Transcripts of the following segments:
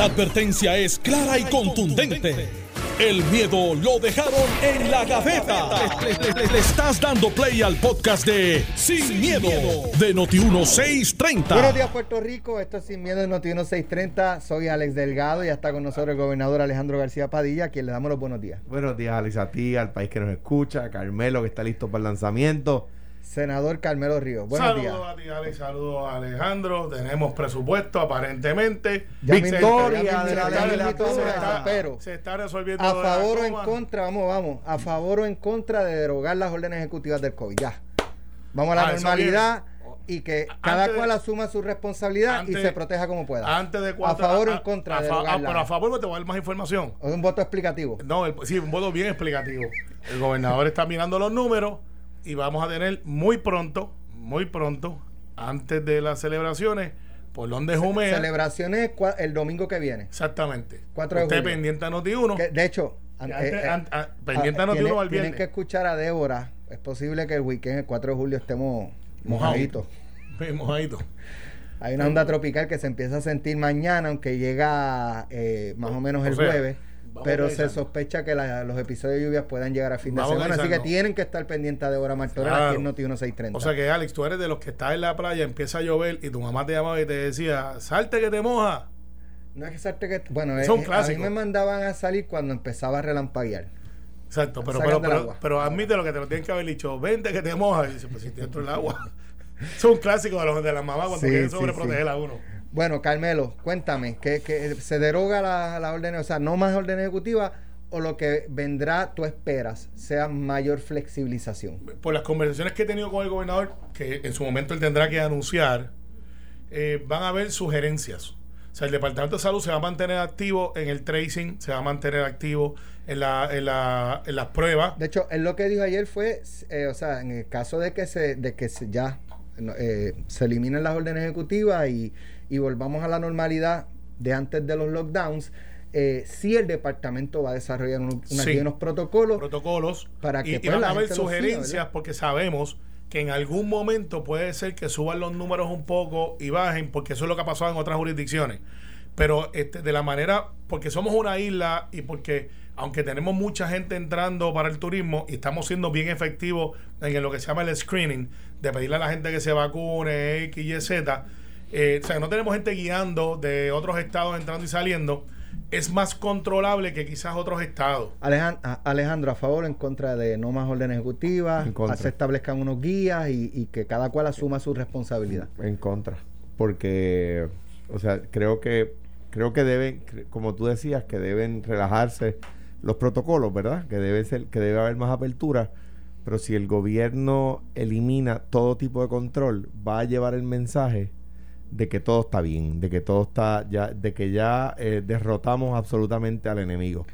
La advertencia es clara y contundente. El miedo lo dejaron en la gaveta. Le, estás dando play al podcast de Sin, miedo, de Noti1630. Buenos días, Puerto Rico. Esto es Sin Miedo de Noti1630. Soy Alex Delgado y ya está con nosotros el gobernador Alejandro García Padilla, a quien le damos los buenos días. Buenos días, Alex, a ti, al país que nos escucha, a Carmelo, que está listo para el lanzamiento. Senador Carmelo Ríos. Buenos saludos días. a ti, Alex. Saludos a Alejandro. Tenemos presupuesto, aparentemente. Ya victoria de la pero Se está resolviendo. A favor o en contra, vamos, vamos. A favor o en contra de derogar las órdenes ejecutivas del COVID. Ya. Vamos a la Ah, normalidad y que cada Antes cual asuma su responsabilidad y se proteja como pueda. Antes de a cuatro. favor o en contra a de fa- ah, derogarla. pero a favor, porque te voy a dar más información. Es un voto explicativo. No, el- sí, un voto bien explicativo. El gobernador está mirando los números y vamos a tener muy pronto, muy pronto, antes de las celebraciones, por donde Jumea. Celebraciones el domingo que viene. Exactamente. 4 de Usted julio. pendiente a Noti1. Que, de hecho, an- Que antes- eh, eh, an- a- pendiente ah, a Noti1 tienen- al Tienen viernes. que escuchar a Débora. Es posible que el weekend, el 4 de julio, estemos mojaditos. Mojadito. Hay una onda tropical que se empieza a sentir mañana, aunque llega eh, más o menos el O sea, jueves. Vamos Pero se sospecha que la- los episodios de lluvias puedan llegar a fin de semana. Así que tienen que estar pendientes a Débora Martorell Claro. aquí en Noti 1630. O sea que, Alex, tú eres de los que estás en la playa, empieza a llover y tu mamá te llamaba y te decía, salte que te moja. no es que salte que. Bueno, Son eh, a mí me mandaban a salir cuando empezaba a relampaguear. Exacto, pero, pero, pero, pero admite lo que te lo tienen que haber dicho, vente que te moja. Y dice, pues si dentro del agua. Son clásicos de los de las mamás cuando Sí, quieren sí, sobreproteger sí. a uno. Bueno, Carmelo, cuéntame, ¿que, que se deroga la, la orden, o sea, no más orden ejecutiva o lo que vendrá, tú esperas, sea mayor flexibilización? Por las conversaciones que he tenido con el gobernador, que en su momento él tendrá que anunciar, eh, van a haber sugerencias. O sea, el Departamento de Salud se va a mantener activo en el tracing, se va a mantener activo en, la, en, la, en las pruebas. De hecho, él lo que dijo ayer fue, eh, o sea, en el caso de que se, de que se- ya eh, se eliminen las órdenes ejecutivas y, y volvamos a la normalidad de antes de los lockdowns, eh, sí el departamento va a desarrollar un- una- Sí. unos protocolos protocolos. Para que, y, y pues, van la a haber siga, sugerencias porque sabemos que en algún momento puede ser que suban los números un poco y bajen porque eso es lo que ha pasado en otras jurisdicciones. Pero este, de la manera porque somos una isla y porque aunque tenemos mucha gente entrando para el turismo y estamos siendo bien efectivos en lo que se llama el screening de pedirle a la gente que se vacune X y Z eh, o sea no tenemos gente guiando de otros estados entrando y saliendo es más controlable que quizás otros estados Alejandro, a favor o en contra de no más órdenes ejecutivas, En contra. se establezcan unos guías y, y que cada cual asuma su responsabilidad. En contra. Porque, o sea, creo que, creo que deben, como tú decías, que deben relajarse los protocolos, ¿verdad? Que debe ser, que debe haber más apertura. Pero si el gobierno elimina todo tipo de control, va a llevar el mensaje de que todo está bien, de que todo está ya, de que ya eh, derrotamos absolutamente al enemigo.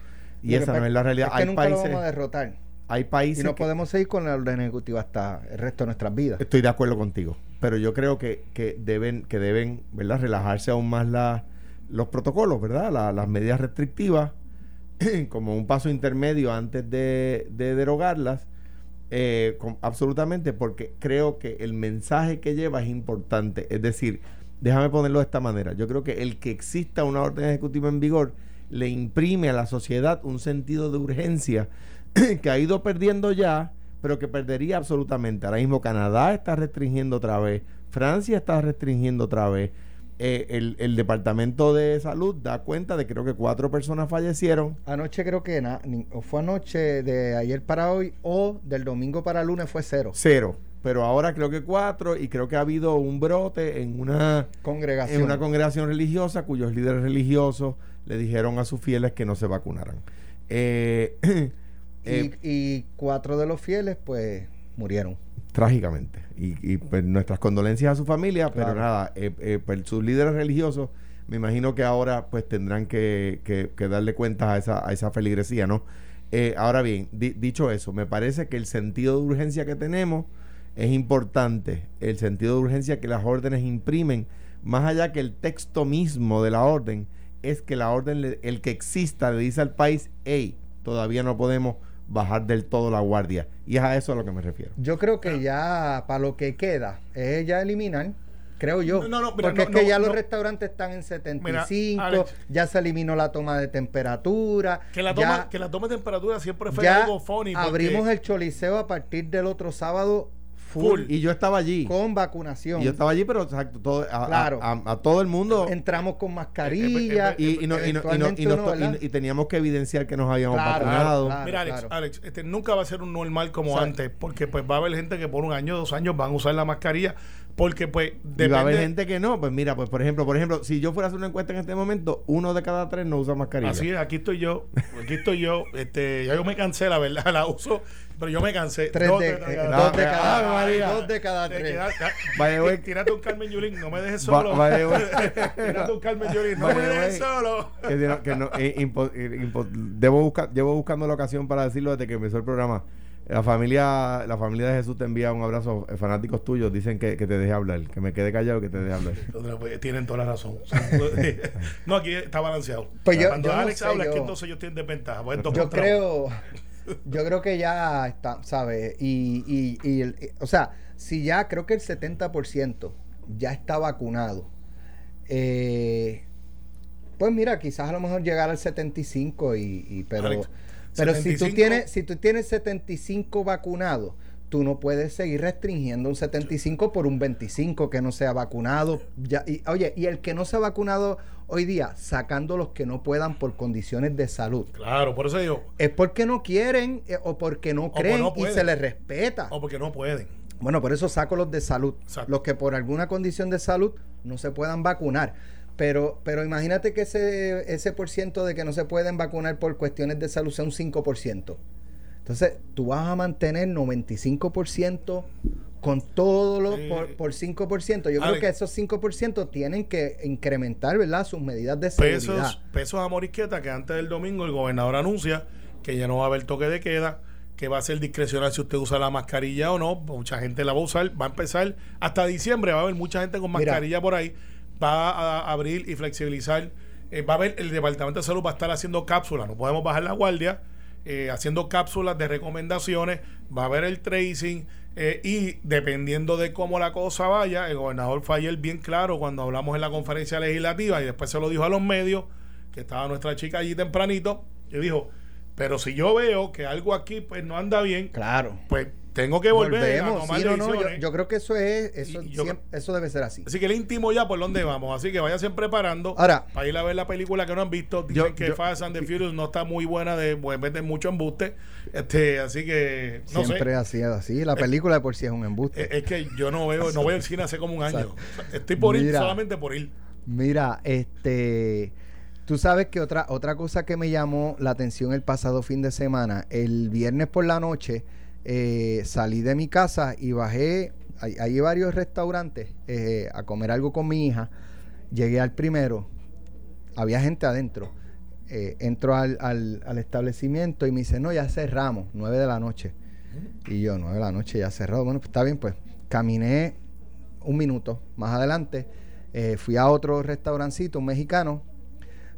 Y Lo esa no es la realidad. Es que hay nunca lo países, vamos a derrotar. hay Y países no que- podemos seguir con la orden ejecutiva hasta el resto de nuestras vidas. Estoy de acuerdo contigo, pero yo creo que, que deben, que deben, ¿verdad? Relajarse aún más la- los protocolos, ¿verdad? La- las medidas restrictivas, como un paso intermedio antes de, de derogarlas, eh, con- absolutamente, porque creo que el mensaje que lleva es importante. Es decir, déjame ponerlo de esta manera. Yo creo que el que exista una orden ejecutiva en vigor le imprime a la sociedad un sentido de urgencia que ha ido perdiendo ya, pero que perdería absolutamente. Ahora mismo Canadá está restringiendo otra vez, Francia está restringiendo otra vez. Eh, el, el Departamento de Salud da cuenta de que creo que cuatro personas fallecieron. Anoche creo que na- ni- o fue anoche de ayer para hoy o del domingo para lunes fue cero. Cero. Pero ahora creo que cuatro y creo que ha habido un brote en una, Congregación. en una congregación religiosa cuyos líderes religiosos le dijeron a sus fieles que no se vacunaran. Eh, eh, y, y cuatro de los fieles pues murieron. trágicamente. Y, y, pues, nuestras condolencias a su familia, pero nada, eh, pues, sus líderes religiosos, me imagino que ahora pues tendrán que, que- que darle cuentas a esa, a esa feligresía, ¿no? Ahora bien, di- dicho eso, me parece que el sentido de urgencia que tenemos es importante, el sentido de urgencia que las órdenes imprimen, más allá que el texto mismo de la orden, es que la orden, le- el que exista, le dice al país, hey, todavía no podemos bajar del todo la guardia. Y es a eso a lo que me refiero. Yo creo que ya para lo que queda es ya eliminar creo yo. No, no, mira, porque no, es que no, ya los restaurantes están en 75, Alex. ya se eliminó la toma de temperatura. Que la ya- toma, que la toma de temperatura siempre fue ya algo funny. porque- abrimos el choliseo a partir del otro sábado full, Full. Y yo estaba allí. con vacunación. Y yo estaba allí, pero exacto, todo, a, Claro. a, a todo el mundo. Entramos con mascarilla. Y, y, no- y no- y no- eventualmente y no- uno, y- ¿verdad? y teníamos que evidenciar que nos habíamos Claro, vacunado. claro. Mira, Alex, claro. Alex, este, nunca va a ser un normal como O sea, antes, porque pues va a haber gente que por un año, dos años van a usar la mascarilla, porque pues Y va a haber depende- gente que no. Pues mira, pues por ejemplo, por ejemplo, si yo fuera a hacer una encuesta en este momento, uno de cada tres no usa mascarilla. Así es, aquí estoy yo, aquí estoy yo, este, ya yo me cansé, la verdad, la uso, pero yo me cansé. Tres Dos de, de- eh, no, dos de eh, cada, María. dos de cada tres. queda- ya- way- Tírate un Carmen Yulín, no me dejes Va- solo. the way- Tírate un Carmen Yulín, no me dejes solo. que, que no- eh, impo- eh, impo- debo buscar, llevo buscando la ocasión para decirlo desde que empezó el programa. La familia, la familia de Jesús te envía un abrazo. eh, fanáticos tuyos dicen que, que te deje hablar, que me quede callado, que te deje hablar. Tienen toda la razón. no, aquí está balanceado. Pues yo- Cuando yo no Alex sé, habla, es que yo- entonces ellos tienen desventaja. pues, Yo contra creo, yo creo que ya está, ¿sabes? Y, y, y eh, o sea, si ya creo que el 70% ya está vacunado, eh, pues mira, quizás a lo mejor llegar al 75 y, y- pero, Alex, pero si tú 75 tienes, si tú tienes 75 vacunados, tú no puedes seguir restringiendo un 75 por un 25 que no sea vacunado. Ya, y, oye, y el que no se ha vacunado hoy día, sacando los que no puedan por condiciones de salud Claro, por eso digo, es porque no quieren eh, o porque no creen no y se les respeta. o porque no pueden. Bueno, por eso saco los de salud. Exacto. Los que por alguna condición de salud no se puedan vacunar. Pero, pero imagínate que ese, ese por ciento de que no se pueden vacunar por cuestiones de salud sea un 5%. Entonces, tú vas a mantener 95% con todo lo Sí. por, por 5%. Yo creo que esos 5% tienen que incrementar, ¿verdad? Sus medidas de seguridad. Pesos, pesos a Morisqueta, que antes del domingo el gobernador anuncia que ya no va a haber toque de queda, que va a ser discrecional si usted usa la mascarilla o no. Mucha gente la va a usar, va a empezar hasta diciembre, va a haber mucha gente con Mira. mascarilla por ahí, va a abrir y flexibilizar. Eh, va a haber, el Departamento de Salud va a estar haciendo cápsulas, no podemos bajar la guardia, eh, haciendo cápsulas de recomendaciones, va a haber el tracing eh, y dependiendo de cómo la cosa vaya, el gobernador fue ayer bien claro cuando hablamos en la conferencia legislativa y después se lo dijo a los medios, que estaba nuestra chica allí tempranito, y dijo, pero si yo veo que algo aquí pues no anda bien, Claro. pues tengo que volver a Volvemos. tomar Sí, no, no, yo, creo que eso es, eso, yo- debe ser así. Así que le intimo ya por dónde vamos. Así que vayan preparando Ahora- para ir a ver la película que no han visto. Dicen Yo- que yo- Fast and the Furious no está muy buena, de pues, mucho embuste. Este, así que no Siempre sé. así es así. La película de por sí es un embuste. Es, es que yo no veo, no voy al cine hace como un año. O sea, Estoy por ir solamente por ir. Mira, este, tú sabes que otra otra cosa que me llamó la atención el pasado fin de semana, el viernes por la noche eh, salí de mi casa y bajé, hay, hay varios restaurantes eh, a comer algo con mi hija. Llegué al primero, había gente adentro. Eh, entro al, al- al establecimiento y me dice, no, ya cerramos, nueve de la noche. Y yo, nueve de la noche, ya cerrado. Bueno, pues está bien, pues caminé un minuto más adelante, eh, fui a otro restaurancito, un mexicano.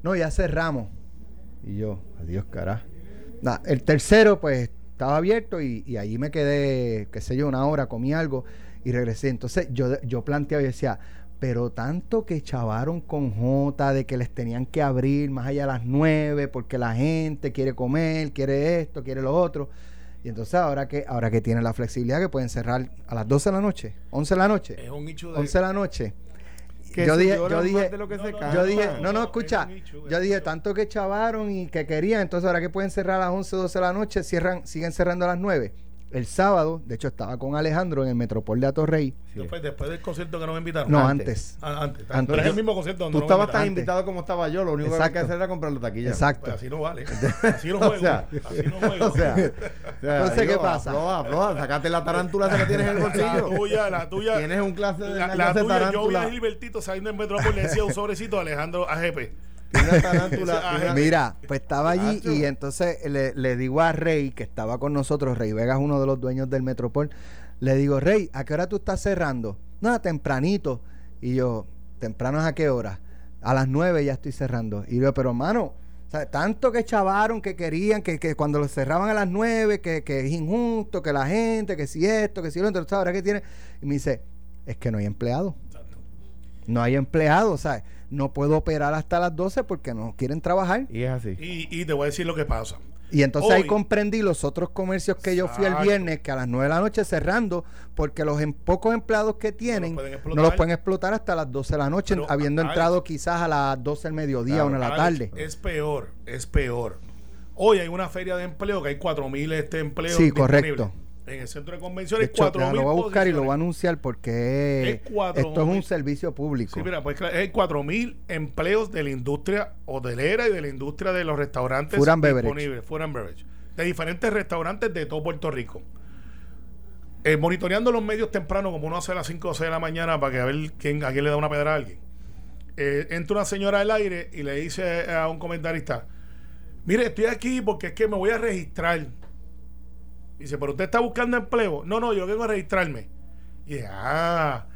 No, ya cerramos. Y yo, adiós, carajo. Nah, el tercero, pues, estaba abierto y, y allí me quedé, qué sé yo, una hora, comí algo y regresé. Entonces yo, yo planteaba y decía, pero tanto que chavaron con J de que les tenían que abrir más allá de las nueve porque la gente quiere comer, quiere esto, quiere lo otro. Y entonces ahora que ahora que tienen la flexibilidad que pueden cerrar a las 12 de la noche, 11 de la noche, Es un hecho de. 11 de la noche. Que yo dije, yo dije, de lo que No, se no, yo dije, no, no, no, no, es escucha, yo dije, tanto que chavaron y que querían, entonces ahora que pueden cerrar a las 11, 12 de la noche, cierran, siguen cerrando a las 9. El sábado, de hecho estaba con Alejandro en el Metropol de Atorrey. Después, después del concierto que nos invitaron. No, Antes. antes. Ah, antes. Antes. Pero es el mismo concierto donde Tú estabas tan invitado como estaba yo, lo único que había que hacer era comprar la taquilla. Exacto. Pues así no vale. Así no O juego. sea, así no juego. O sea, o sea, Entonces, ¿qué pasa? Afloja, afloja, sacate la tarántula que tienes en el la bolsillo. tuya, la tuya. Tienes un clase de La, la clase tuya, yo vi tarántula. a Gilbertito saliendo en Metrópolis le decía un sobrecito de Alejandro AGP. Una tarántula. Mira, pues estaba allí y entonces le, le digo a Rey, que estaba con nosotros, Rey Vega es uno de los dueños del Metropol, le digo, Rey, ¿a qué hora tú estás cerrando? No, tempranito. Y yo, ¿temprano es a qué hora? A las nueve ya estoy cerrando. Y yo, pero hermano, o sea, tanto que chavaron, que querían, que, que cuando lo cerraban a las nueve, que, que es injusto, que la gente, que si esto, que si lo otro, ahora que tiene. Y me dice, es que no hay empleado. No hay empleados, ¿sabes? No puedo operar hasta las 12 porque no quieren trabajar. Y es así. Y, y te voy a decir lo que pasa. Y entonces ahí comprendí los otros comercios que yo fui el viernes, que a las 9 de la noche cerrando, porque los em- pocos empleados que tienen no explotar. los pueden explotar hasta las 12 de la noche, Pero, habiendo Alex- entrado quizás a las 12 del mediodía Claro, o una de la Alex, tarde. Es peor, es peor. Hoy hay una feria de empleo que hay 4.000 este empleos Sí, disponibles. correcto. En el centro de De convenciones, hecho, 4.000 lo voy a buscar y lo voy a anunciar porque Es esto es un servicio público. Sí, mira, pues hay 4.000 empleos de la industria hotelera y de la industria de los restaurantes disponibles, and beverage, de diferentes restaurantes de todo Puerto Rico. Eh, monitoreando los medios temprano, como uno hace a las 5 o 6 de la mañana para que a ver quién, a quién le da una pedra a alguien. Eh, entra una señora al aire y le dice a un comentarista, mire, estoy aquí porque es que me voy a registrar. Dice, pero usted está buscando empleo. No, no, yo vengo a registrarme. Y dice, ah,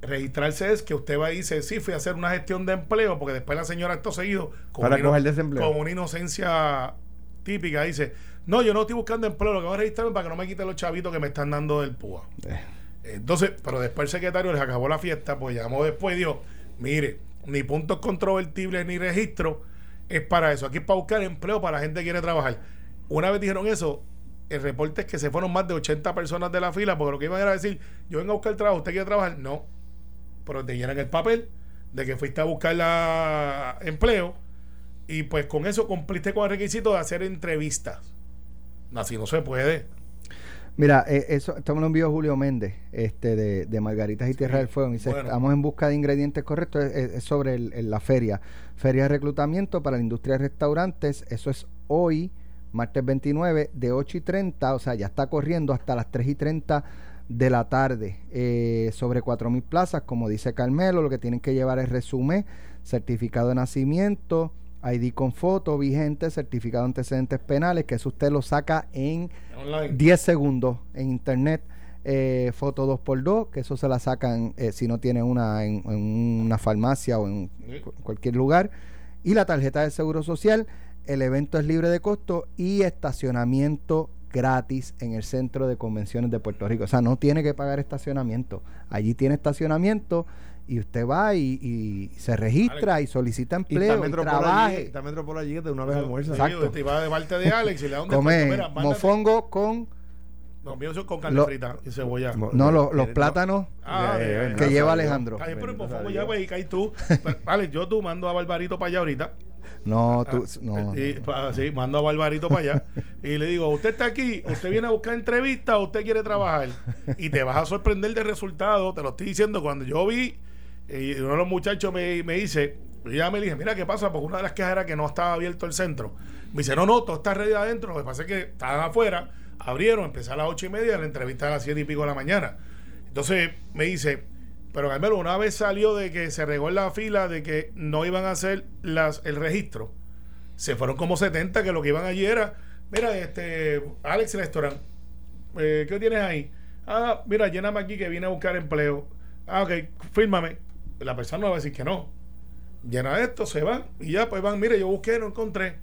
registrarse es que usted va y dice, sí, fui a hacer una gestión de empleo, porque después la señora esto seguido, con Para coger desempleo. con una inocencia típica, dice, no, yo no estoy buscando empleo, lo que voy a registrarme para que no me quiten los chavitos que me están dando del púa. Eh. Entonces, pero después el secretario les acabó la fiesta, pues llamó después y dijo, mire, ni puntos controvertibles ni registro es para eso. Aquí es para buscar empleo para la gente que quiere trabajar. Una vez dijeron eso, el reporte es que se fueron más de 80 personas de la fila, porque lo que iban era decir, yo vengo a buscar trabajo, ¿usted quiere trabajar? No. Pero te llenan el papel de que fuiste a buscar la empleo y pues con eso cumpliste con el requisito de hacer entrevistas. Así no se puede. Mira, eh, eso, esto me lo envió Julio Méndez, este, de, de Margaritas y Tierra Sí, del Fuego. Dice, bueno. estamos en busca de ingredientes correctos. Es, es- es sobre el- el- la feria. Feria de reclutamiento para la industria de restaurantes. Eso es hoy, martes 29, de 8 y 30. O sea, ya está corriendo hasta las 3 y 30 de la tarde. Eh, sobre 4.000 plazas, como dice Carmelo, lo que tienen que llevar es resumen, certificado de nacimiento, ID con foto vigente, certificado de antecedentes penales, que eso usted lo saca en Online. 10 segundos en internet. Eh, foto 2x2, que eso se la sacan eh, si no tiene una en, en una farmacia o en Sí. cu- cualquier lugar. Y la tarjeta de seguro social. El evento es libre de costo y estacionamiento gratis en el centro de convenciones de Puerto Rico. O sea, no tiene que pagar estacionamiento. Allí tiene estacionamiento y usted va y, y se registra y solicita Y empleo está y, allí, trabaje. está Metropol allí que de una vez almuerza. Exacto. Te va de parte de Alex y le da un. Come Mira, mofongo con No, mío son con carne Lo- frita y cebolla. No, los, los no. plátanos. Ah, que lleva Alejandro. Bien, pero el mofongo ya, Dios. pues, y caes tú. Alex, yo tú mando a Barbarito para allá ahorita. No, tú, Ah, no. y, sí, mando a Barbarito para allá. y le digo, usted está aquí, usted viene a buscar entrevista o usted quiere trabajar. Y te vas a sorprender del resultado, te lo estoy diciendo. Cuando yo vi, y uno de los muchachos me, me dice, ya me dije, mira qué pasa, porque una de las quejas era que no estaba abierto el centro. Me dice, no, no, todo está ready adentro. Lo que pasa es que estaban afuera, abrieron, empecé a las ocho y media, la entrevista a las siete y pico de la mañana. Entonces me dice, pero Carmelo, una vez salió de que se regó en la fila de que no iban a hacer las, el registro, se fueron como 70 que lo que iban allí era, mira, este, Alex Restaurant, eh, ¿qué tienes ahí? Ah, mira, lléname aquí que vine a buscar empleo. Ah, ok, fírmame. La persona no va a decir que no. Llena esto, se van y ya, pues van, mire, yo busqué, no encontré.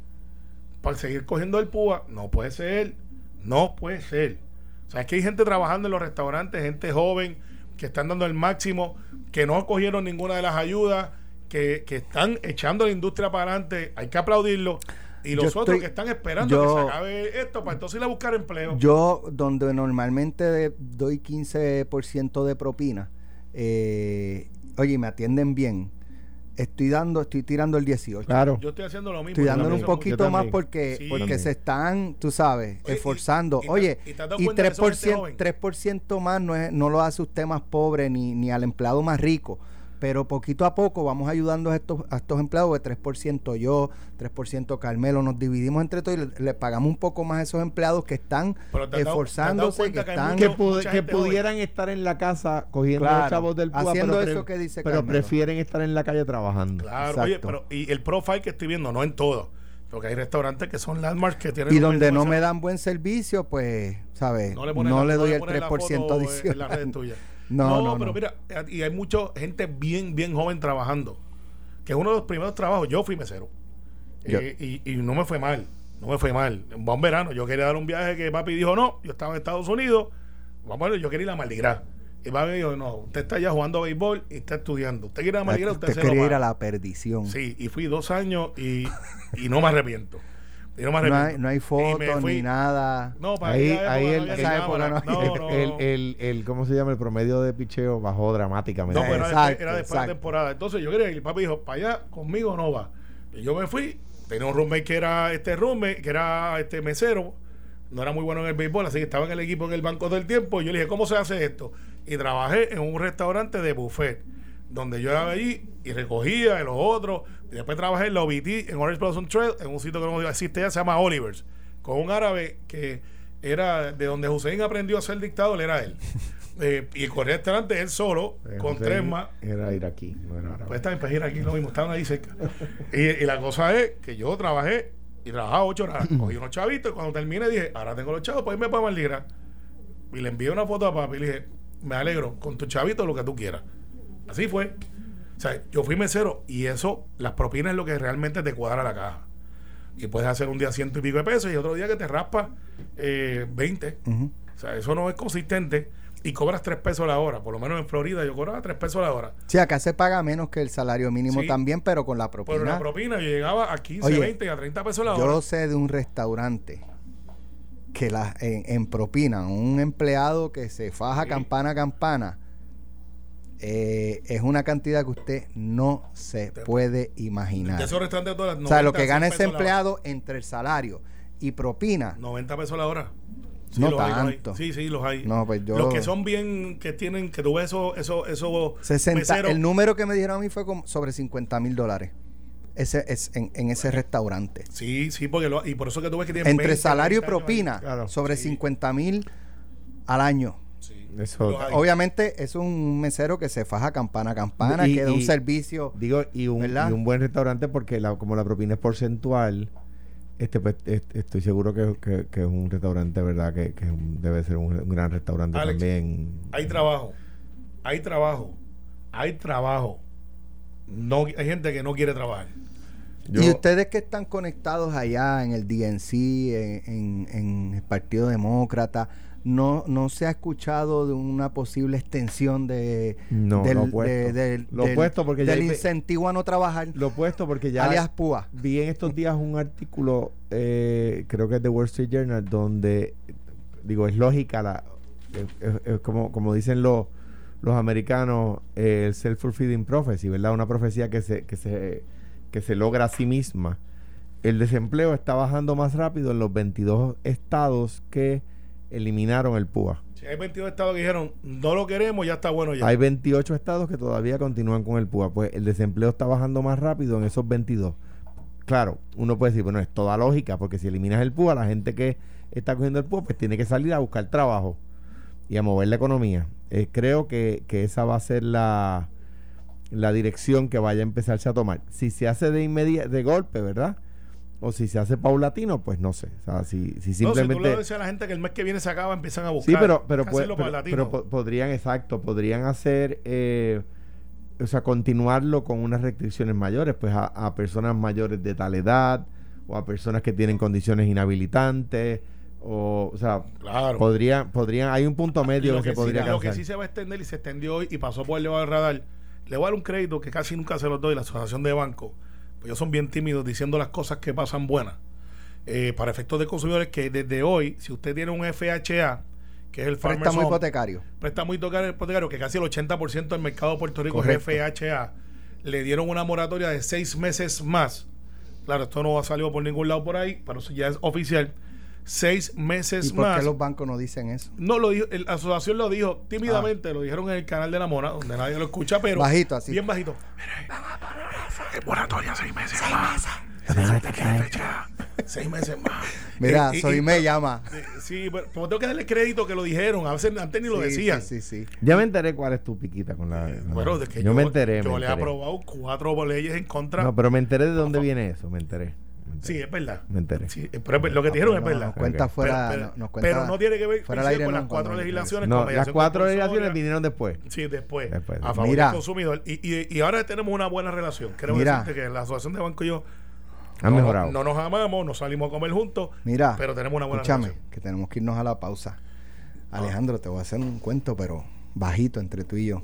Para seguir cogiendo el púa, no puede ser, no puede ser. O sea, es que hay gente trabajando en los restaurantes, gente joven, que están dando el máximo, que no cogieron ninguna de las ayudas, que, que están echando la industria para adelante, hay que aplaudirlo. Y los Yo otros estoy- que están esperando yo- que se acabe esto para entonces ir a buscar empleo. Yo, donde normalmente de- doy 15% de propina, eh, oye, me atienden bien. Estoy dando, estoy tirando el 18. Claro. Yo estoy haciendo lo mismo. Estoy dándole un poquito más porque, Sí. porque se están, tú sabes, Oye, y- esforzando. y te- Oye, y te has dado y cuenta que son gente 3%, joven. 3% más no, es, no lo hace usted más pobre ni, ni al empleado más rico. Pero poquito a poco vamos ayudando a estos, a estos empleados de 3% yo, 3% Carmelo, nos dividimos entre todos y le, le pagamos un poco más a esos empleados que están dado- esforzándose, que están... que, mucho- pudieran estar en la casa cogiendo Claro, los chavos del púa, haciendo pero, eso que dice pero Carmelo. prefieren estar en la calle trabajando. Claro, oye, pero y el profile que estoy viendo, no en todo, porque hay restaurantes que son landmarks que tienen Y donde no me dan buen servicio, pues, ¿sabes? no No le, le, ponen la- no doy le el ponen la 3% foto en- adicional. en. No, No, no, pero no. mira, y hay mucha gente bien, bien joven trabajando, que es uno de los primeros trabajos. Yo fui mesero Yo- Eh, y, y no me fue mal, no me fue mal. Un buen verano, yo quería dar un viaje que papi dijo no, yo estaba en Estados Unidos, vamos a ver, yo quería ir a Mardi Gras. Y a yo, no, usted está ya jugando béisbol y está estudiando. Usted quiere ir a Mariguera, usted, Usted se lo quería ir paga. a la perdición. Sí, y fui dos años y, y no me arrepiento. Y no me No arrepiento. hay, no fotos ni nada. No, para Ahí- el- no esa época no no, había- no, el, no. el, el, ¿cómo se llama? El promedio de picheo bajó dramáticamente. No, pero era Exacto, después, era después de temporada. Entonces yo quería ir. El papi dijo, para allá, conmigo no va. Y yo me fui. Tenía un roommate que era este roommate, que era este mesero. No era muy bueno en el béisbol, así que estaba en el equipo en el banco todo el tiempo. Y yo le dije, ¿cómo se hace esto? Y trabajé en un restaurante de buffet, donde yo iba allí y recogía de los otros. Después trabajé en la OBT, en Orange Blossom Trail, en un sitio que no existe ya, se llama Oliver's, con un árabe que era de donde Hussein aprendió a ser dictador, era él. Eh, y corría restaurante él solo, Eh, con José tres más. Era ir aquí, no era árabe. Pues estaban para ir aquí lo mismo, estaban ahí cerca. y, y la cosa es que yo trabajé y trabajaba ocho horas. Cogí unos chavitos y cuando terminé dije, ahora tengo los chavos, pues irme para Marligra. Y le envié una foto a papi y le dije, me alegro, con tus chavitos lo que tú quieras. Así fue. O sea, yo fui mesero y eso, las propinas es lo que realmente te cuadra la caja. Y puedes hacer un día ciento y pico de pesos y otro día que te raspa eh, 20. Ujú. O sea, eso no es consistente. Y cobras tres pesos la hora. Por lo menos en Florida yo cobraba tres pesos la hora. Sí, acá se paga menos que el salario mínimo Sí. también, pero con la propina. Por una propina yo llegaba a 15, Oye, 20 y a 30 pesos la hora. Yo sé de un restaurante que la, en, en propina, un empleado que se faja Sí. campana a campana, eh, es una cantidad que usted no se puede imaginar. de esos todas las O sea, lo 90, que gana 100 ese empleado entre el salario y propina, 90 pesos la hora. No los hay, tanto. Sí, sí, los hay. No, pues yo- Los que son bien, que tienen, que tú ves esos, esos, esos 60, meseros. el número que me dijeron a mí fue como sobre 50 mil dólares. Ese es en, en ese restaurante. Sí, sí, porque lo, y por eso que tú ves que tienen Entre 20, salario y 30 años ahí. propina, Claro. sobre Sí. 50 mil al año. Sí, Eso-. Obviamente es un mesero que se faja campana a campana, Y- que da un servicio. Digo, y un, y un buen restaurante porque la, como la propina es porcentual, este pues, est- estoy seguro que, que- que es un restaurante, ¿verdad? Que, que es un- debe ser un, un gran restaurante Alex, también. Hay trabajo. Hay trabajo. Hay trabajo. No, hay gente que no quiere trabajar. Yo- y ustedes que están conectados allá en el DNC, en, en- en el Partido Demócrata, ¿no, ¿no se ha escuchado de una posible extensión de, No, del, lo opuesto. de- del- Lo del- opuesto porque del incentivo a no trabajar, Lo opuesto porque ya alias PUA? vi en estos días un artículo, eh, creo que es de Wall Street Journal, donde, digo, es lógica, la, es- es- es como, como dicen los, los americanos, eh, el self-fulfilling prophecy, ¿verdad? Una profecía que se, que, se, que se logra a sí misma. El desempleo está bajando más rápido en los 22 estados que eliminaron el PUA. Si hay 22 estados que dijeron, no lo queremos, ya está bueno ya. Hay 28 estados que todavía continúan con el PUA. Pues el desempleo está bajando más rápido en esos 22. Claro, uno puede decir, bueno, es toda lógica, porque si eliminas el PUA, la gente que está cogiendo el PUA, pues tiene que salir a buscar trabajo y a mover la economía. Eh, creo que, que esa va a ser la, la dirección que vaya a empezarse a tomar. Si se hace de inmediato, de golpe, ¿verdad? O si se hace paulatino, pues no sé. O sea, si, si No, si tú simplemente... le dices a la gente que el mes que viene se acaba, empiezan a buscar. Sí, pero, pero, puede- pero, paulatino. pero po- podrían, exacto, podrían hacer, eh, o sea, continuarlo con unas restricciones mayores, pues a, a personas mayores de tal edad o a personas que tienen condiciones inhabilitantes, o, o sea, Claro. podrían, podrían, hay un punto medio lo que, se que, sí, podría lo que sí se va a extender y se extendió hoy y pasó por el radar, le voy a dar un crédito que casi nunca se los doy la Asociación de Bancos, ellos son bien tímidos diciendo las cosas que pasan buenas. Eh, para efectos de consumidores que desde hoy, si usted tiene un FHA, que es el Préstamo Home, hipotecario. préstamo hipotecario, hipotecario, que casi el 80% del mercado de Puerto Rico Correcto. es FHA, le dieron una moratoria de seis meses más. Claro, esto no ha salido por ningún lado por ahí, pero eso ya es oficial. Seis meses ¿Y por más. qué los bancos no dicen eso? No, lo dijo, la asociación lo dijo tímidamente, lo dijeron en el canal de la Mona, donde nadie lo escucha, pero. Bajito, así. Bien bajito. Es moratoria seis meses más. Fecha, Seis meses más. Mira, Eh, y- soy y- me llama. eh, Sí, pero como tengo que darle crédito que lo dijeron, a veces antes ni lo Sí, decían. Sí, sí, sí. Ya me enteré cuál es tu piquita con la... Eh, Bueno, de que yo, me enteré. Yo me le he aprobado cuatro leyes en contra. No, pero me enteré de dónde viene eso, me enteré. Enteré. sí, es verdad. Me enteré. Sí, eh, pero es lo que te dijeron es No, verdad. Nos cuenta fuera. pero, no- pero- nos cuenta pero no tiene que ver fuera aire, con no, las cuatro legislaciones. No, las cuatro legislaciones vinieron después. Sí, después. Después, a favor Mira. del consumidor. Y, y, y ahora tenemos una buena relación. Quiero Mira. decirte que la asociación de banco y yo Han no, mejorado. no nos amamos, nos salimos a comer juntos, Mira, pero tenemos una buena escúchame, relación. que tenemos que irnos a la pausa. Alejandro, te voy a hacer un cuento, pero bajito entre tú y yo.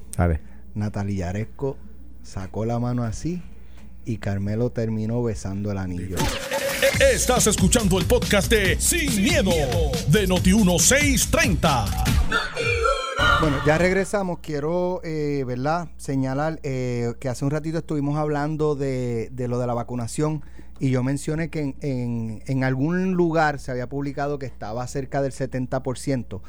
Natalia Yaresco sacó la mano así y Carmelo terminó besando el anillo. Estás escuchando el podcast de Sin, miedo, de Noti1630. Bueno, ya regresamos. Quiero, eh, ¿verdad? Señalar eh, que hace un ratito estuvimos hablando de, de lo de la vacunación y yo mencioné que en, en- en algún lugar se había publicado que estaba cerca del 70%,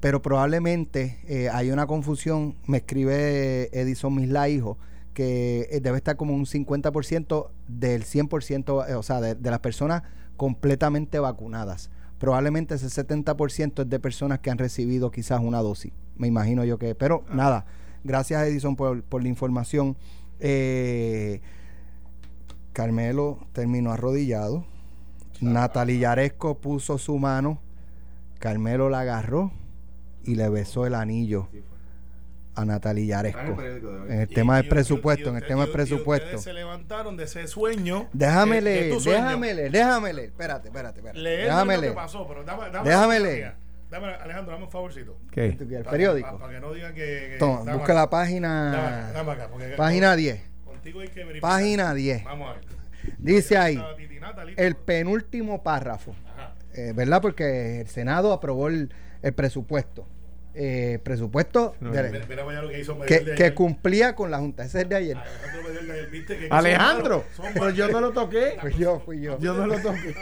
pero probablemente eh, hay una confusión. Me escribe Edison Misla, hijo, que eh, debe estar como un 50% del 100%, eh, o sea, de, de las personas completamente vacunadas. Probablemente ese 70% es de personas que han recibido quizás una dosis. Me imagino yo que. Pero nada, gracias Edison por, por la información. Eh, Carmelo terminó arrodillado. Natalie Yaresco puso su mano. Carmelo la agarró y le besó el anillo a Natalie Yaresco. En el tema del presupuesto, en el tema del presupuesto. se levantaron de ese sueño. Déjame que es leer, déjame leer, déjame leer. Espérate, espérate, espérate. Leer déjame lo que leer. pasó, pero dame, dame Déjame leer. Dame, Alejandro, dame un favorcito. ¿Qué? ¿El periódico? Para que no digan que. que- Toma, busca acá. la página. Dame acá, dame acá, porque- Página 10. Contigo hay que verificar. Página 10. Vamos a ver. Dice ahí, el penúltimo párrafo. Ajá. eh, ¿Verdad? Porque el Senado aprobó el, el presupuesto. Eh, presupuesto No, de- Mira, mira vaya lo que hizo que, Medel de que ayer. cumplía con la Junta. Ese es el de ayer. Alejandro Medel de ayer, ¿viste que- que Alejandro, son malos, son pero yo no lo toqué. Fui yo, fui yo. Yo no lo toqué.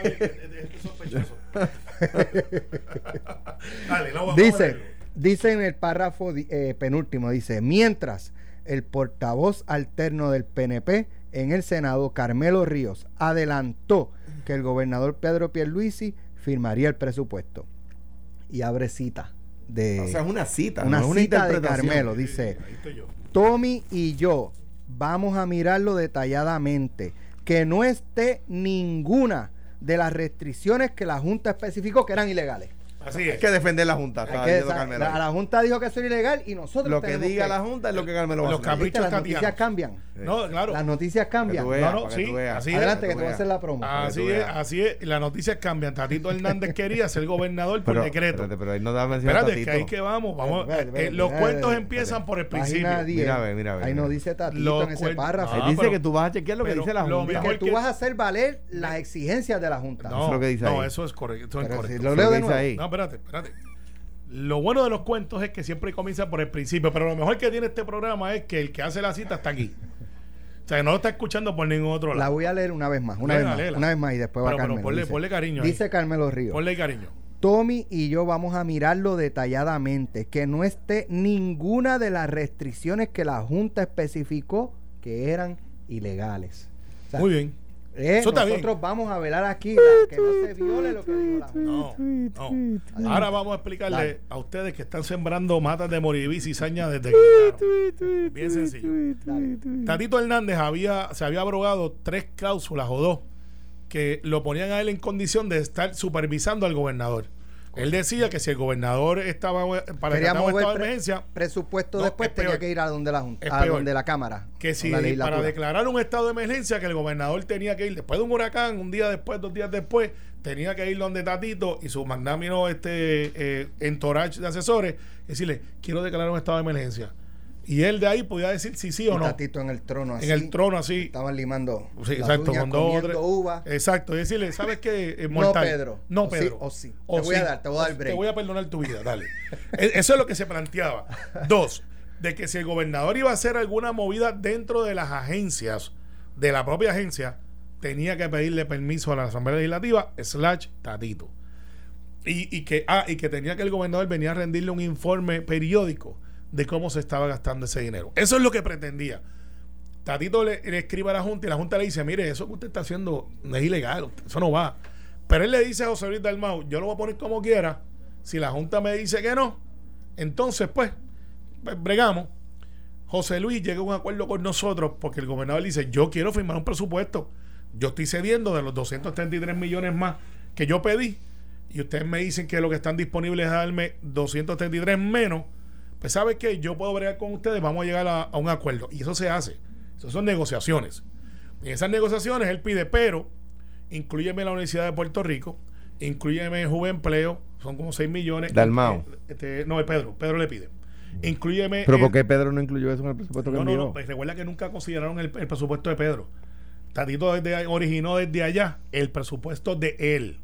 Dale, no, Dice, dice en el párrafo eh, penúltimo, dice, mientras el portavoz alterno del PNP en el Senado, Carmelo Ríos, adelantó que el gobernador Pedro Pierluisi firmaría el presupuesto. Y abre cita de O sea, es una cita, una no es una cita de. Carmelo. Dice. Tommy y yo vamos a mirarlo detalladamente. Que no esté ninguna de las restricciones que la Junta especificó que eran ilegales. Así Hay es. que defender la Junta. Hay que- la, Junta dijo que eso era ilegal y nosotros Lo que diga la Junta es lo que Carmelo va a Los ¿Viste? Las Caprichos noticias cambian. No, claro. Las noticias cambian. veas. No, no, que sí, así es. Adelante, que tú te voy a hacer la promo. Así es, así es. Las noticias cambian. Tatito Hernández quería ser gobernador por Pero, decreto. espérate, pero ahí no da mención Espérate, que ahí que vamos. vamos Espérate, eh, los espérate, cuentos empiezan por el principio. 10. Mira, a ver, mira, Ahí no dice Tatito Los en ese párrafo. Ahí Ah, dice que tú vas a chequear lo que dice la Junta. que tú que- vas a hacer valer las exigencias de la Junta. No, es que eso es correcto. Es lo leo es de que nuevo. Espérate, espérate. Lo bueno de los cuentos es que siempre comienza por el principio, pero lo mejor que tiene este programa es que el que hace la cita está aquí. O sea, que no lo está escuchando por ningún otro La lado. voy a leer una vez más, una Léela, vez más, léela. una vez más y después va Pero- pero Carmelo. ponle- dice, ponle cariño ahí. Dice Carmelo Ríos. Ponle cariño. Tommy y yo vamos a mirarlo detalladamente, que no esté ninguna de las restricciones que la Junta especificó que eran ilegales. O sea, Muy bien. Eh, nosotros bien. vamos a velar aquí la- que no se viole lo que dijo la Junta. No, no. Ahora vamos a explicarle Dale. a ustedes que están sembrando matas de moribí y cizaña desde que. Bien sencillo. Dale. Tatito Hernández había, se había abrogado tres cláusulas o dos que lo ponían a él en condición de estar supervisando al gobernador. Él decía que si el gobernador estaba para Quería mover estado de emergencia, presupuesto No, después es tenía peor. que ir a donde la Junta, a donde la Cámara. que si la para declarar un estado de emergencia que el gobernador tenía que ir después de un huracán, un día después, dos días después, tenía que ir donde Tatito y su magnámino este eh, entourage de asesores, y decirle, quiero declarar un estado de emergencia. Y él de ahí podía decir si sí o no. Tatito en el trono así. en el trono así. Estaban limando Sí, las exacto, uñas, comiendo uva. Exacto, y decirle, ¿sabes qué? Eh, No. Pedro. No, O sí, Pedro. o sí. Te voy a dar, te voy a dar break. Te voy a perdonar tu vida, dale. E- Eso es lo que se planteaba. Dos, de que si el gobernador iba a hacer alguna movida dentro de las agencias, de la propia agencia, tenía que pedirle permiso a la Asamblea Legislativa, slash tatito. Y, y que, ah, y que tenía que el gobernador venía a rendirle un informe periódico de cómo se estaba gastando ese dinero. Eso es lo que pretendía. Tatito le, le escribe a la Junta y la Junta le dice, mire, eso que usted está haciendo es ilegal, eso no va. Pero él le dice a José Luis Dalmau, yo lo voy a poner como quiera, si la Junta me dice que no, entonces pues, pues, bregamos. José Luis llega a un acuerdo con nosotros porque el gobernador dice, yo quiero firmar un presupuesto, yo estoy cediendo de los 233 millones más que yo pedí y ustedes me dicen que lo que están disponibles es darme 233 menos, pues sabe que yo puedo bregar con ustedes, vamos a llegar a, a un acuerdo. Y eso se hace. Eso son negociaciones. En esas negociaciones él pide, pero incluyeme la Universidad de Puerto Rico, incluyeme Juve Empleo, son como 6 millones. Dalmau. Este, no, es Pedro, Pedro le pide. incluyeme... ¿Pero el- por qué Pedro no incluyó eso en el presupuesto que no, no, envió? no, pues recuerda que nunca consideraron el, el presupuesto de Pedro. Tatito desde, originó desde allá el presupuesto de él.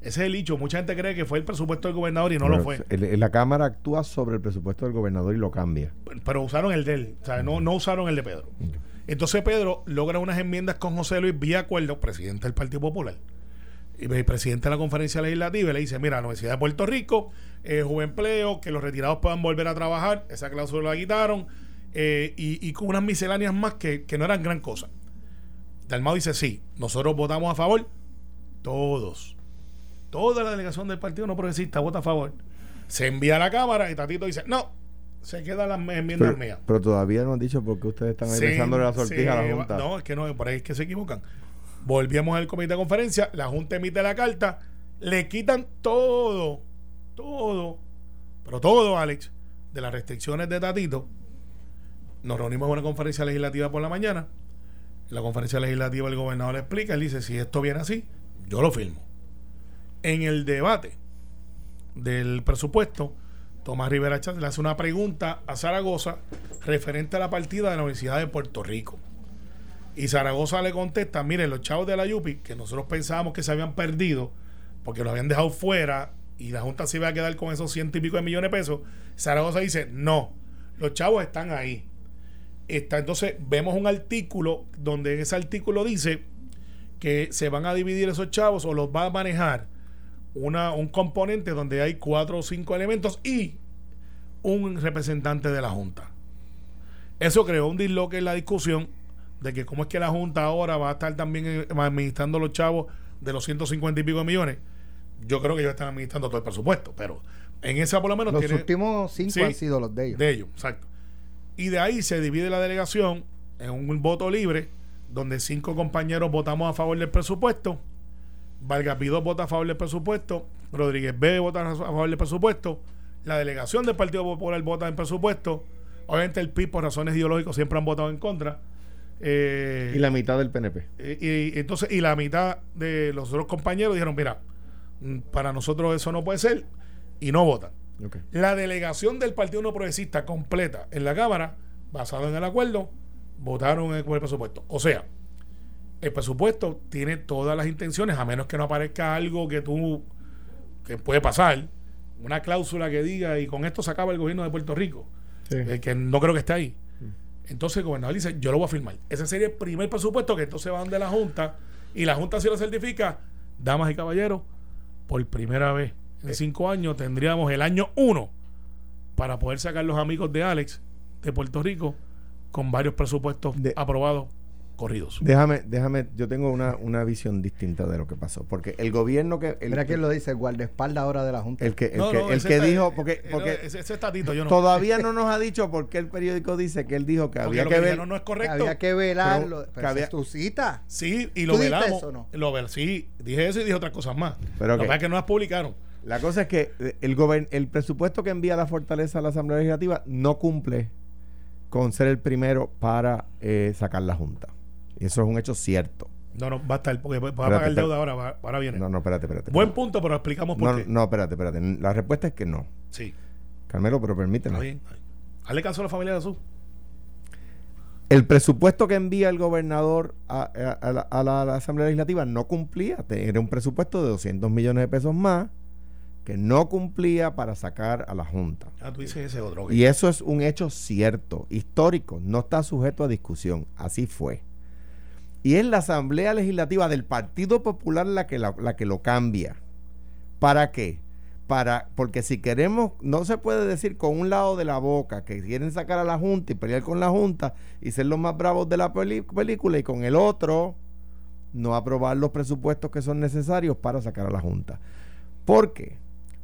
Ese es el hecho. Mucha gente cree que fue el presupuesto del gobernador y no lo fue. el- la Cámara actúa sobre el presupuesto del gobernador y lo cambia. Pero usaron el de él. O sea, no, no usaron el de Pedro. Entonces Pedro logra unas enmiendas con José Luis vía acuerdo, presidente del Partido Popular. Y el presidente de la conferencia legislativa y le dice, mira, la Universidad de Puerto Rico, eh, joven empleo, que los retirados puedan volver a trabajar, esa cláusula la quitaron, eh, y, y con unas misceláneas más que, que no eran gran cosa. Dalmau dice, sí, nosotros votamos a favor, todos. Toda la delegación del Partido No Progresista vota a favor. Se envía a la Cámara y Tatito dice, no, se quedan las enmiendas Pero, mías. pero todavía no han dicho por qué ustedes están besándole la sortija a la Junta. No, es que no, por ahí es que se equivocan. Volvíamos al comité de conferencia, la Junta emite la carta, le quitan todo, todo, pero todo, Alex, de las restricciones de Tatito. Nos reunimos en una conferencia legislativa por la mañana. En la conferencia legislativa el gobernador le explica, él dice, si esto viene así, yo lo firmo. En el debate del presupuesto, Tomás Rivera Chávez le hace una pregunta a Zaragoza referente a la partida de la Universidad de Puerto Rico. Y Zaragoza le contesta, miren, los chavos de la Yupi, que nosotros pensábamos que se habían perdido, porque lo habían dejado fuera y la Junta se iba a quedar con esos ciento y pico de millones de pesos, Zaragoza dice, no, los chavos están ahí. Está, entonces vemos un artículo donde en ese artículo dice que se van a dividir esos chavos o los va a manejar una, un componente donde hay cuatro o cinco elementos y un representante de la Junta. Eso creó un disloque en la discusión de que cómo es que la Junta ahora va a estar también eh, administrando los chavos de los 150 y pico de millones. Yo creo que ellos están administrando todo el presupuesto, pero en esa por lo menos Los tiene últimos cinco Sí. han sido los de ellos. de ellos, exacto. Y de ahí se divide la delegación en un voto libre, donde cinco compañeros votamos a favor del presupuesto. Vargas Vidó vota a favor del presupuesto. Rodríguez B vota a favor del presupuesto. La delegación del Partido Popular vota en presupuesto. Obviamente el PIB por razones ideológicas siempre han votado en contra. Eh, Y la mitad del PNP. eh, y, entonces, y la mitad de los otros compañeros dijeron, mira, mm, para nosotros eso no puede ser, y no votan. La delegación del Partido No Progresista completa en la Cámara, basado en el acuerdo, votaron en- por el presupuesto. O sea, el presupuesto tiene todas las intenciones, a menos que no aparezca algo que tú, que puede pasar, una cláusula que diga, y con esto se acaba el gobierno de Puerto Rico, eh, que no creo que esté ahí. Entonces el gobernador dice, yo lo voy a firmar. Ese sería el primer presupuesto que entonces van de la Junta, y la Junta si lo certifica, damas y caballeros, por primera vez en cinco años tendríamos el año uno para poder sacar los amigos de Alex de Puerto Rico con varios presupuestos De- aprobados corridos. Déjame, déjame, yo tengo una, una visión distinta de lo que pasó. Porque el gobierno que. El, Mira quién lo dice, el guardaespaldas ahora de la Junta. el que, el No, que, no, el que está- dijo. Porque, eh, porque ese, ese tatito, yo no. todavía no nos ha dicho por qué el periódico dice que él dijo que Porque había que ver. no es Que correcto. había que velarlo. Pero- Pero, que había- es tu cita. Sí, y ¿Tú lo velamos. eso o no? Lo vel- sí, dije eso y dije otras cosas más. Pero Lo que es que no las publicaron. La cosa es que eh, el, gobern- el presupuesto que envía la Fortaleza a la Asamblea Legislativa no cumple con ser el primero para eh, sacar la Junta. Y eso es un hecho cierto. No, no, va a estar, porque va a Espérate, pagar deuda ahora, va- ahora viene. No, no, espérate, espérate. Buen punto, pero explicamos por no, qué. no, espérate, espérate. La respuesta es que no. Sí, Carmelo, pero está permíteme. bien. Hazle caso a la familia de Jesús. El presupuesto que envía el gobernador a, a- a la, a la- Asamblea Legislativa no cumplía. Era un presupuesto de 200 millones de pesos más que no cumplía para sacar a la Junta. Ah, tú dices ese otro. Y eso es un hecho cierto, histórico, no está sujeto a discusión. Así fue. Y es la Asamblea Legislativa del Partido Popular la que, la, que lo cambia. ¿Para qué? Para, porque si queremos, no se puede decir con un lado de la boca que quieren sacar a la Junta y pelear con la Junta y ser los más bravos de la película y con el otro no aprobar los presupuestos que son necesarios para sacar a la Junta. ¿Por qué?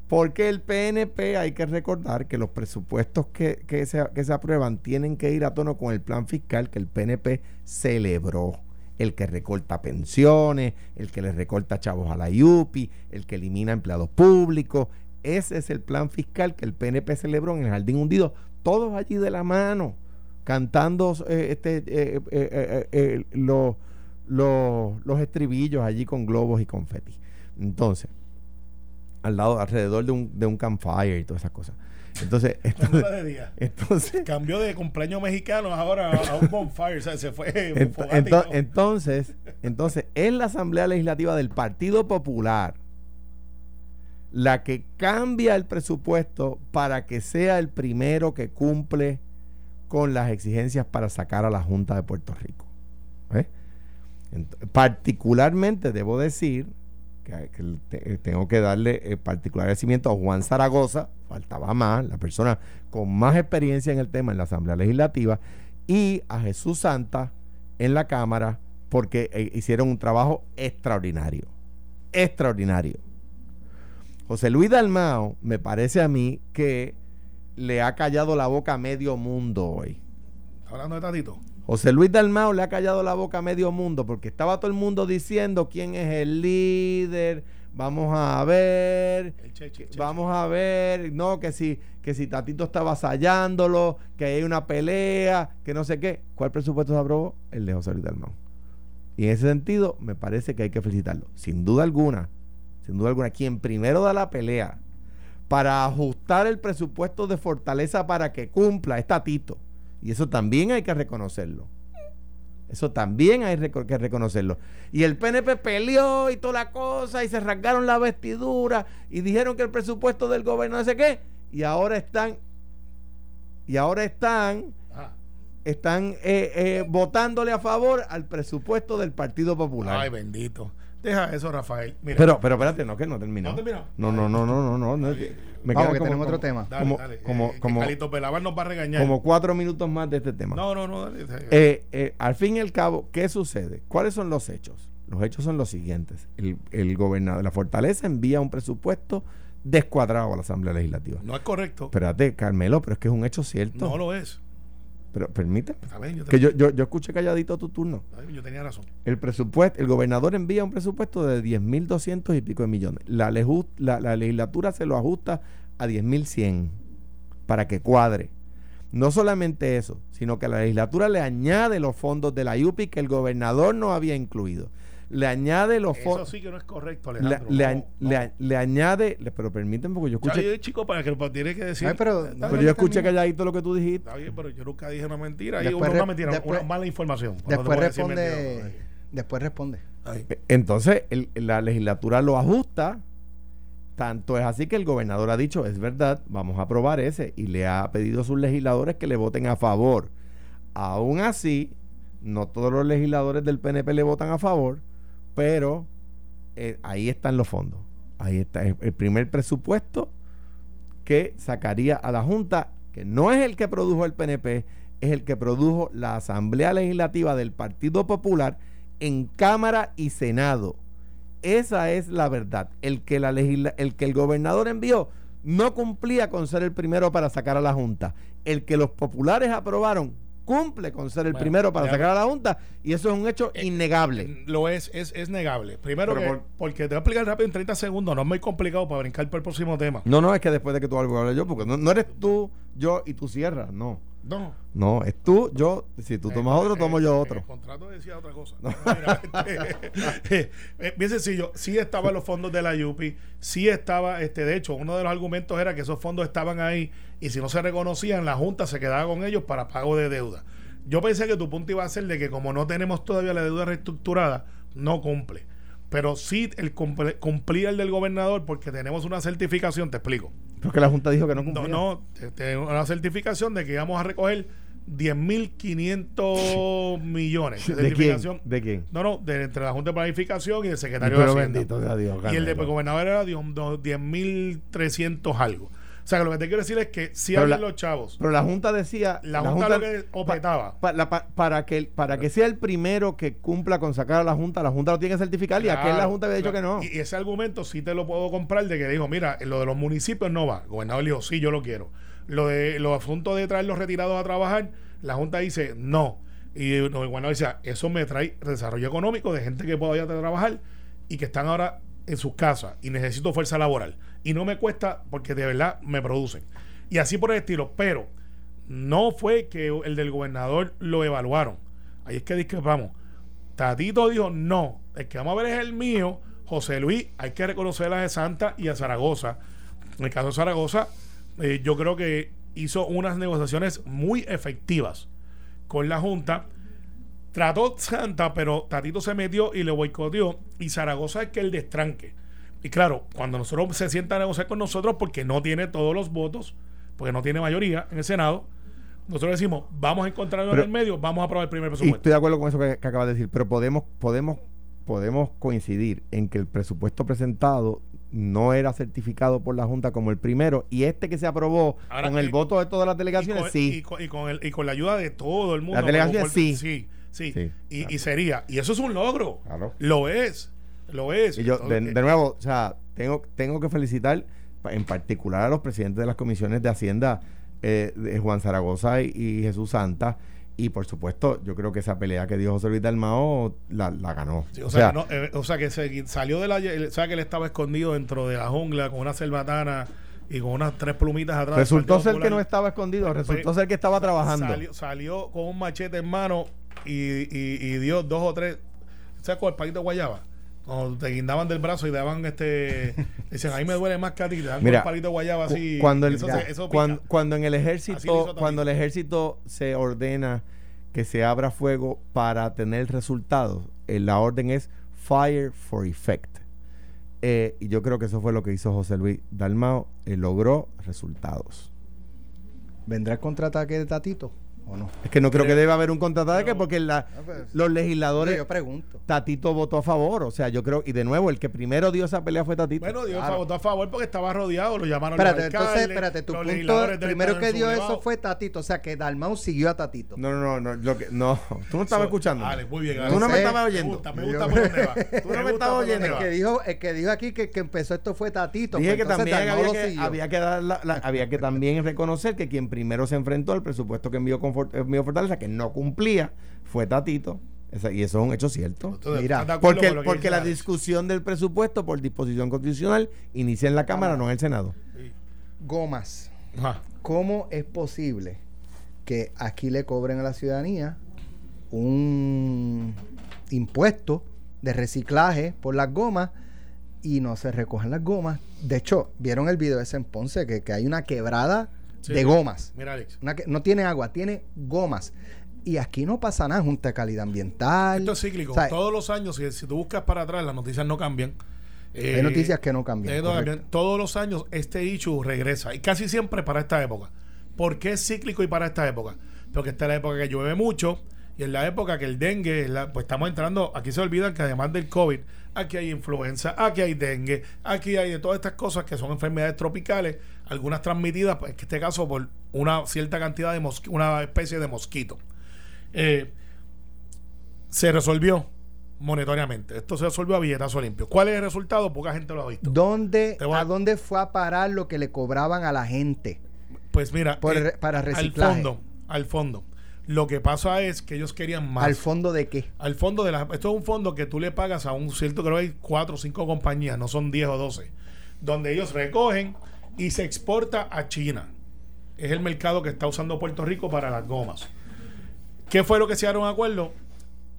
Porque el PNP hay que recordar que los presupuestos que, que se, que se aprueban tienen que ir a tono con el plan fiscal que el PNP celebró. El que recorta pensiones, el que le recorta chavos a la IUPI, el que elimina empleados públicos. Ese es el plan fiscal que el PNP celebró en el Jardín Hundido, todos allí de la mano, cantando eh, este, eh, eh, los- los- los estribillos allí con globos y confeti. Entonces, al lado, alrededor de un, de un campfire y todas esas cosas. Entonces, entonces, Hora de día. entonces, Cambió de cumpleaños mexicano ahora a, un bonfire. O sea, se fue. ent- entonces, entonces, es la Asamblea Legislativa del Partido Popular la que cambia el presupuesto para que sea el primero que cumple con las exigencias para sacar a la Junta de Puerto Rico. ¿eh? Ent- particularmente debo decir que, te- tengo que darle eh, particular agradecimiento a Juan Zaragoza, faltaba más, la persona con más experiencia en el tema en la Asamblea Legislativa, y a Jesús Santa en la Cámara, porque eh, hicieron un trabajo extraordinario. Extraordinario. José Luis Dalmao, me parece a mí que le ha callado la boca a medio mundo hoy. Hablando de Tatito. José Luis Dalmao le ha callado la boca a medio mundo porque estaba todo el mundo diciendo quién es el líder, vamos a ver, El che, che, che, vamos a ver, no, que si, que si Tatito está avasallándolo, que hay una pelea, que no sé qué. ¿Cuál presupuesto se aprobó? El de José Luis Dalmao. Y en ese sentido, me parece que hay que felicitarlo. Sin duda alguna, sin duda alguna, quien primero da la pelea para ajustar el presupuesto de fortaleza para que cumpla es Tatito. Y eso también hay que reconocerlo. Eso también hay que reconocerlo. Y el PNP peleó y toda la cosa y se rasgaron la vestidura y dijeron que el presupuesto del gobierno no sé qué. Y ahora están, y ahora están, están eh, eh, votándole a favor al presupuesto del Partido Popular. Ay, bendito. Deja eso, Rafael. Mira. pero, pero espérate, no, que no terminó. ¿No terminó? No, no, no, no, no, no, me Vamos, que como- tenemos otro tema. dale, como- dale. como- Eh, como- Carlitos Pelavar nos va a regañar. Como cuatro minutos más de este tema. No, no, no. dale. Eh, eh, al fin y al cabo, ¿qué sucede? ¿Cuáles son los hechos? Los hechos son los siguientes. El, el gobernador de la Fortaleza envía un presupuesto descuadrado a la Asamblea Legislativa. no es correcto. Espérate, Carmelo, pero es que es un hecho cierto. no lo es. Pero permíteme. Está bien, yo, te- Que yo, yo, yo escuché calladito tu turno. Yo tenía razón. El presupuesto, el gobernador envía un presupuesto de 10.200 y pico de millones. La, leju- la, la legislatura se lo ajusta a 10.100 para que cuadre. No solamente eso, sino que la legislatura le añade los fondos de la IUPI que el gobernador no había incluido. Le añade los Eso fondos. sí que no es correcto, Le, Alejandro. le No, añ- no. le añade, le- pero permítanme porque yo escuché, yo, chico, para que lo tiene que decir. Ay, pero- pero yo escuché calladito lo que tú dijiste. Está bien, pero yo nunca dije una mentira. Y Después una mentira, después- una mala información. Después responde. mentira. Después responde. Ay. Entonces, el- la legislatura lo ajusta. Tanto es así que el gobernador ha dicho, es verdad, vamos a aprobar ese. Y le ha pedido a sus legisladores que le voten a favor. Aún así, no todos los legisladores del PNP le votan a favor, pero eh, ahí están los fondos. Ahí está el, el primer presupuesto que sacaría a la Junta, que no es el que produjo el PNP, es el que produjo la Asamblea Legislativa del Partido Popular en Cámara y Senado. Esa es la verdad. El que, la el que el gobernador envió no cumplía con ser el primero para sacar a la Junta. El que los populares aprobaron cumple con ser el Bueno, primero para sacar a la Junta y eso es un hecho Eh, innegable. Lo es, es, es negable. Primero, que- por- porque te voy a explicar rápido en 30 segundos, no es muy complicado para brincar para el próximo tema. No, no, es que después de que tú algo hable yo, porque no, no eres tú, yo y tú cierras, no. No. No, es tú, yo, si tú tomas Eh, otro, eh, tomo yo eh, otro. El contrato decía otra cosa. Este, bien sencillo. Sí estaban los fondos de la UPI. Sí estaba, este, de hecho, uno de los argumentos era que esos fondos estaban ahí y si no se reconocían, la Junta se quedaba con ellos para pago de deuda. Yo pensé que tu punto iba a ser de que como no tenemos todavía la deuda reestructurada, no cumple. Pero sí el cumplía el del gobernador porque tenemos una certificación, te explico. Porque la Junta dijo que no No, cumplía. no, te- te- una certificación de que íbamos a recoger 10.500 millones de ¿De quién? certificación. ¿De quién? No, no, de, entre la Junta de Planificación y el secretario Pero de Hacienda. bendito sea Dios. y el de gobernador era 10.300 algo. O sea, que lo que te quiero decir es que habían la- los chavos, Pero la Junta decía. la, Junta, lo que pa- pa- para, que, para que sea el primero que cumpla con sacar a la Junta, la Junta lo tiene que certificar y aquel la Claro, Junta había dicho que claro. no. Y, y ese argumento sí te lo puedo comprar de que dijo, mira, lo de los municipios no va. El gobernador dijo, sí, yo lo quiero. Lo de los asuntos de traer los retirados a trabajar, la Junta dice, no. Y el gobernador dice, eso me trae desarrollo económico de gente que pueda ir a trabajar y que están ahora en sus casas y necesito fuerza laboral. Y no me cuesta porque de verdad me producen. Y así por el estilo. Pero no fue que el del gobernador lo evaluaron. Ahí es que discrepamos. Tatito dijo, no, el que vamos a ver es el mío José Luis, hay que reconocer a de Santa y a Zaragoza. En el caso de Zaragoza, eh, yo creo que hizo unas negociaciones muy efectivas con la Junta. Trató Santa, pero Tatito se metió y le boicoteó. Y Zaragoza es que el destranque. Y claro, cuando nosotros se sienta a negociar con nosotros, porque no tiene todos los votos, porque no tiene mayoría en el Senado, nosotros decimos, vamos a encontrarnos en Pero- el medio, vamos a aprobar el primer Y presupuesto. estoy de acuerdo con eso que, que acabas de decir, pero podemos, podemos, podemos coincidir en que el presupuesto presentado no era certificado por la Junta como el primero y este que se aprobó Ahora, con el y- voto de todas las y delegaciones, con, sí. y con- y con el- y con la ayuda de todo el mundo. Las delegaciones, sí. Sí, sí. Sí, y, claro. y sería. Y eso es un logro. Claro. Lo es. Lo es. Y yo, de, nuevo, o sea, tengo, tengo que felicitar en particular a los presidentes de las comisiones de Hacienda, eh, de Juan Zaragoza y, y Jesús Santa. Y por supuesto, yo creo que esa pelea que dio José Luis Dalmao la, la ganó. Sí, o, sea, no, eh, o sea, que se salió de la. O sea, que él estaba escondido dentro de la jungla con una cerbatana y con unas tres plumitas atrás. resultó ser que no estaba escondido, Pues, resultó ser que estaba trabajando. Salió, salió con un machete en mano y, y, y dio dos o tres. ¿Sabes con el palito de guayaba? Cuando te guindaban del brazo y daban este. Dicen, ahí me duele más que a ti. Te dan Mira, un palito de guayaba así. Cu- cuando el, eso se- eso pica. cuando, cuando en el ejército cuando el ejército se ordena que se abra fuego para tener resultados eh, la orden es fire for effect Eh, y yo creo que eso fue lo que hizo José Luis Dalmao eh, logró resultados ¿Vendrá el contraataque de Tatito o no? es que no creo que debe haber un contraataque pero- porque la- pues, los legisladores Yo pregunto. Tatito votó a favor o sea yo creo y de nuevo el que primero dio esa pelea fue Tatito Bueno, Dios Claro. votó a favor porque estaba rodeado, lo llamaron Espérate, los entonces, espérate, tu punto, primero que dio eso fue Tatito, o sea que Dalmau siguió a Tatito. no no no no, lo que- no tú no estabas escuchando Vale, muy bien. tú no me estabas Me oyendo gusta, me Yo- gusta por dónde va. Tú no me estabas oyendo. El que dijo, el que dijo aquí que, que empezó esto fue Tatito. Dije pues que también había que, siguió. había que dar la- la- había que también reconocer que quien primero se enfrentó al presupuesto que envió, con For- envió Fortaleza, que no cumplía, fue Tatito. Esa- y eso es un hecho cierto. Mira, ¿estás de acuerdo Porque, porque la discusión del presupuesto por disposición constitucional inicia en la Cámara, no en el Senado. Gomas. Ajá. ¿Cómo es posible que aquí le cobren a la ciudadanía un impuesto de reciclaje por las gomas y no se recogen las gomas? De hecho, vieron el video ese en Ponce que, que hay una quebrada Sí, de gomas. Mira, Alex. Una que- no tiene agua, tiene gomas. Y aquí no pasa nada, Junta de Calidad Ambiental. Esto es cíclico. O sea, Todos los años, si, si tú buscas para atrás, las noticias no cambian. Eh, hay noticias que no cambian. eh, cambian. Todos los años este issue regresa. Y casi siempre para esta época. ¿Por qué es cíclico y para esta época? Porque esta es la época que llueve mucho. Y en la época que el dengue, la- pues estamos entrando, aquí se olvidan que además del COVID, aquí hay influenza, aquí hay dengue, aquí hay de todas estas cosas que son enfermedades tropicales, algunas transmitidas, pues en este caso por una cierta cantidad de mosqui- una especie de mosquito. Eh, se resolvió monetariamente. Esto se resolvió a billetazo limpio. ¿Cuál es el resultado? Poca gente lo ha visto. ¿Dónde, a- ¿A dónde fue a parar lo que le cobraban a la gente? Pues mira, Por eh, para al reciclaje. fondo, al fondo. Lo que pasa es que ellos querían más. ¿Al fondo de qué? Al fondo de la. Esto es un fondo que tú le pagas a un cierto, creo que hay cuatro o cinco compañías, no son 10 o 12, donde ellos recogen y se exporta a China. Es el mercado que está usando Puerto Rico para las gomas. ¿Qué fue lo que se dieron acuerdo?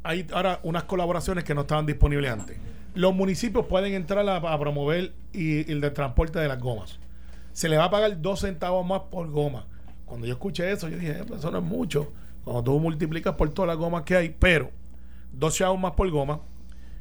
Hay ahora unas colaboraciones que no estaban disponibles antes. Los municipios pueden entrar a, promover y, el de transporte de las gomas. Se le va a pagar dos centavos más por goma. Cuando yo escuché eso, yo dije, "Eh, eso no es mucho. Cuando tú multiplicas por todas las gomas que hay, pero dos chavos más por goma.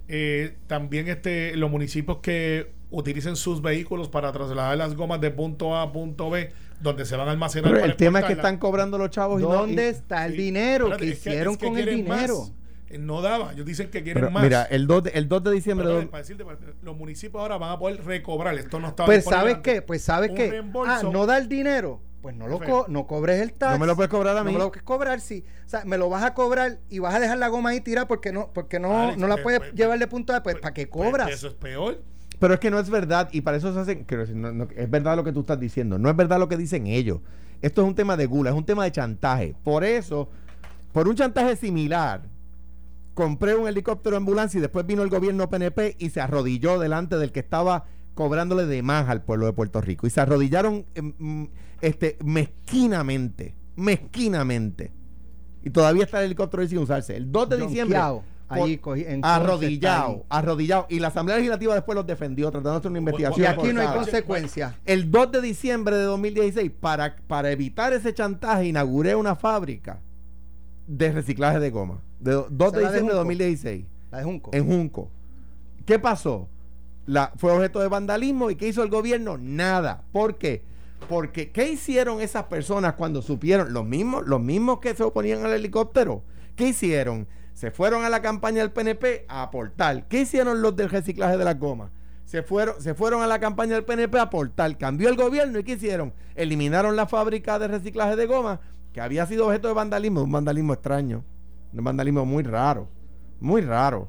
Eh, también este, los municipios que utilicen sus vehículos para trasladar las gomas de punto A a punto B, donde se van a almacenar. Pero para el tema es que están cobrando los chavos y no- ¿Dónde y- está el Sí. dinero? Espérate, ¿Qué es que- hicieron es que con el quieren más. dinero? Eh, No daba, ellos dicen que quieren Pero más. mira, el 2 de, el 2 de diciembre... Pero, para decirte, los municipios ahora van a poder recobrar. Esto no estaba Pues sabes qué, pues sabes qué. Ah, no da el dinero. Pues no lo co- no cobres el tax. no me lo puedes cobrar a No mí. me lo puedes cobrar, sí. O sea, me lo vas a cobrar y vas a dejar la goma ahí tirada porque no, porque no, Alex, no la pues, puedes pues, llevar pues, de punto A. Pues, Pues- ¿para qué pues, cobras? eso es peor. Pero es que no es verdad y para eso se hacen... no- no- es verdad lo que tú estás diciendo. No es verdad lo que dicen ellos. Esto es un tema de gula, es un tema de chantaje. Por eso, por un chantaje similar, compré un helicóptero ambulancia y después vino el gobierno PNP y se arrodilló delante del que estaba cobrándole de más al pueblo de Puerto Rico. Y se arrodillaron em, mm, este, mezquinamente, mezquinamente. Y todavía está el helicóptero ahí sin usarse. El 2 de diciembre. Allí cogí- en arrodillado, arrodillado. Y la Asamblea Legislativa después los defendió, tratando de hacer una investigación. Y aquí no hay consecuencias. El 2 de diciembre de 2016, para, para evitar ese chantaje, inauguré una fábrica de reciclaje de goma. De, 2 ¿Esa de diciembre de Junco? 2016, La de Junco. en Junco. ¿Qué pasó? La, fue objeto de vandalismo y ¿qué hizo el gobierno? Nada. ¿Por qué? Porque ¿qué hicieron esas personas cuando supieron? Los mismos, los mismos que se oponían al helicóptero. ¿Qué hicieron? Se fueron a la campaña del PNP a aportar. ¿Qué hicieron los del reciclaje de las gomas? Se fueron, se fueron a la campaña del PNP a aportar. Cambió el gobierno y ¿qué hicieron? Eliminaron la fábrica de reciclaje de goma que había sido objeto de vandalismo, un vandalismo extraño, un vandalismo muy raro, muy raro.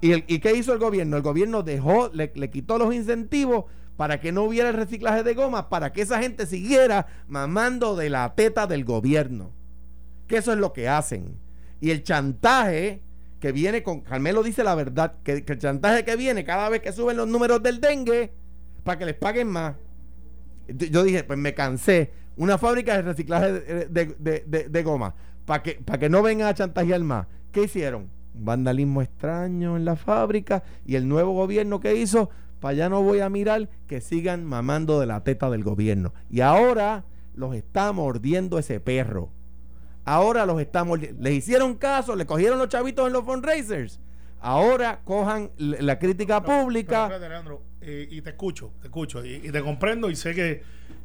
¿Y, el- ¿Y qué hizo el gobierno? El gobierno dejó, le, le quitó los incentivos para que no hubiera el reciclaje de goma, para que esa gente siguiera mamando de la teta del gobierno. Que eso es lo que hacen. Y el chantaje que viene con, Carmelo dice la verdad, que, el chantaje que viene cada vez que suben los números del dengue, para que les paguen más. Yo- dije, pues me cansé. Una fábrica de reciclaje de- de- de goma, para que, para que no vengan a chantajear más. ¿Qué hicieron? Un vandalismo extraño en la fábrica y el nuevo gobierno que hizo, para allá no voy a mirar que sigan mamando de la teta del gobierno. Y ahora los está mordiendo ese perro. Ahora los mordiendo. Les hicieron caso, le cogieron los chavitos en los fundraisers. Ahora cojan la crítica Pero- pública. pero Leandro, eh, y te escucho, te escucho y, y te comprendo y sé que,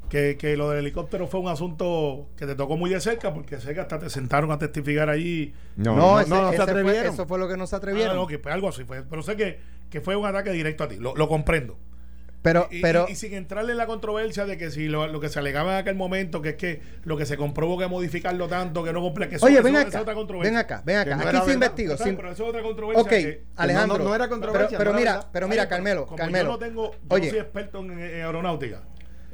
que, que lo del helicóptero fue un asunto que te tocó muy de cerca porque sé que hasta te sentaron a testificar allí. No, No, no, ese- no, no se fue- atrevieron. eso fue lo que no se Ah, atrevieron. no, que fue algo así fue, pero sé que, que fue un ataque directo a ti, lo, lo comprendo. Pero, Y, pero, y- y sin entrarle en la controversia de que si lo, lo que se alegaba en aquel momento, que es que lo que se comprobó que modificarlo tanto, que no cumple, que eso, oye, eso- ven esa es acá, otra controversia. ven acá, ven acá. no Aquí se verdad. investigó. Sin- Pero eso es otra controversia. Ok, que- Alejandro. no- no era pero, controversia, pero no era mira, verdad. pero mira, Ay, Carmelo, como Carmelo. Yo no tengo, yo Oye, no soy experto en, en aeronáutica.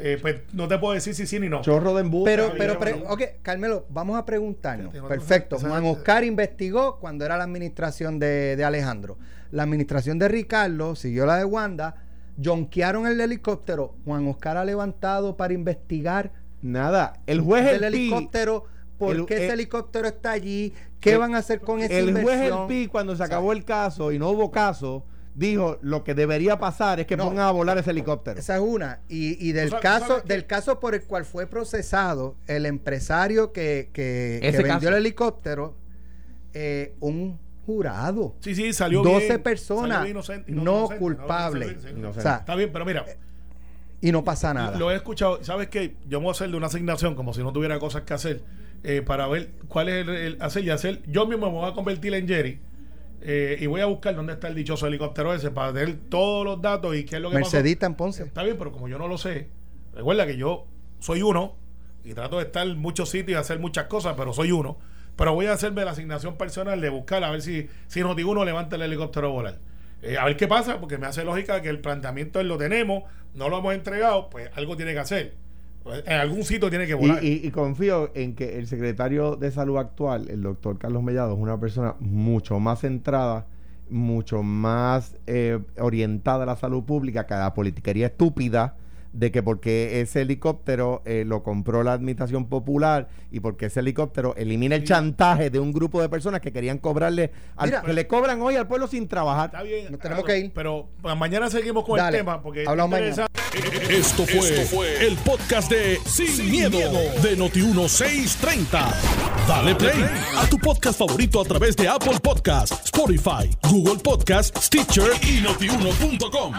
Eh, pues no te puedo decir si sí ni no. Chorro de embuste. Pero, pero, pre- ok, Carmelo, vamos a preguntarnos. No, Perfecto. Juan Oscar investigó cuando era la administración de, de Alejandro. La administración de Ricardo siguió la de Wanda. Jonquearon el helicóptero. Juan Oscar ha levantado para investigar Nada. El juez el El helicóptero. ¿Por el- qué ese el- helicóptero está allí? ¿Qué el- van a hacer con esa el juez El? Pi, cuando se acabó el caso y no hubo caso, dijo lo que debería pasar es que No. pongan a volar ese helicóptero. Esa es una. Y, y del caso, del caso por el cual fue procesado el empresario que, que, vendió caso. el helicóptero, eh, un jurado. Sí, sí, salió 12 bien, personas salió inocente- no inocente, culpables. O sea, Está bien, pero mira, y no pasa nada. lo he escuchado. ¿Sabes qué? Yo me voy a hacer de una asignación como si no tuviera cosas que hacer eh, para ver cuál es el, el hacer y hacer. Yo mismo me voy a convertir en Jerry eh, y voy a buscar dónde está el dichoso helicóptero ese para tener todos los datos y qué es lo que pasó. Mercedita en Ponce. Está bien, pero como yo no lo sé, recuerda que yo soy uno y trato de estar en muchos sitios y hacer muchas cosas, pero soy uno. Pero voy a hacerme la asignación personal de buscar a ver si, si noti uno levanta el helicóptero a volar. Eh, a ver qué pasa, porque me hace lógica que el planteamiento lo tenemos, no lo hemos entregado, pues algo tiene que hacer. Pues, En algún sitio tiene que Y, volar. y- y confío en que el secretario de salud actual, el doctor Carlos Mellado, es una persona mucho más centrada, mucho más eh, orientada a la salud pública que a la politiquería estúpida de que porque ese helicóptero eh, lo compró la administración popular y porque ese helicóptero elimina el Sí. chantaje de un grupo de personas que querían cobrarle, al- Mira. que le cobran hoy al pueblo sin trabajar. Está bien. Nos tenemos que ir. Pero mañana seguimos con Dale. el tema, porque Hablamos mañana. interesante. Esto fue, el podcast de Sin, miedo, de Noti1630. Dale play a tu podcast favorito a través de Apple Podcasts, Spotify, Google Podcasts, Stitcher y notiuno.com.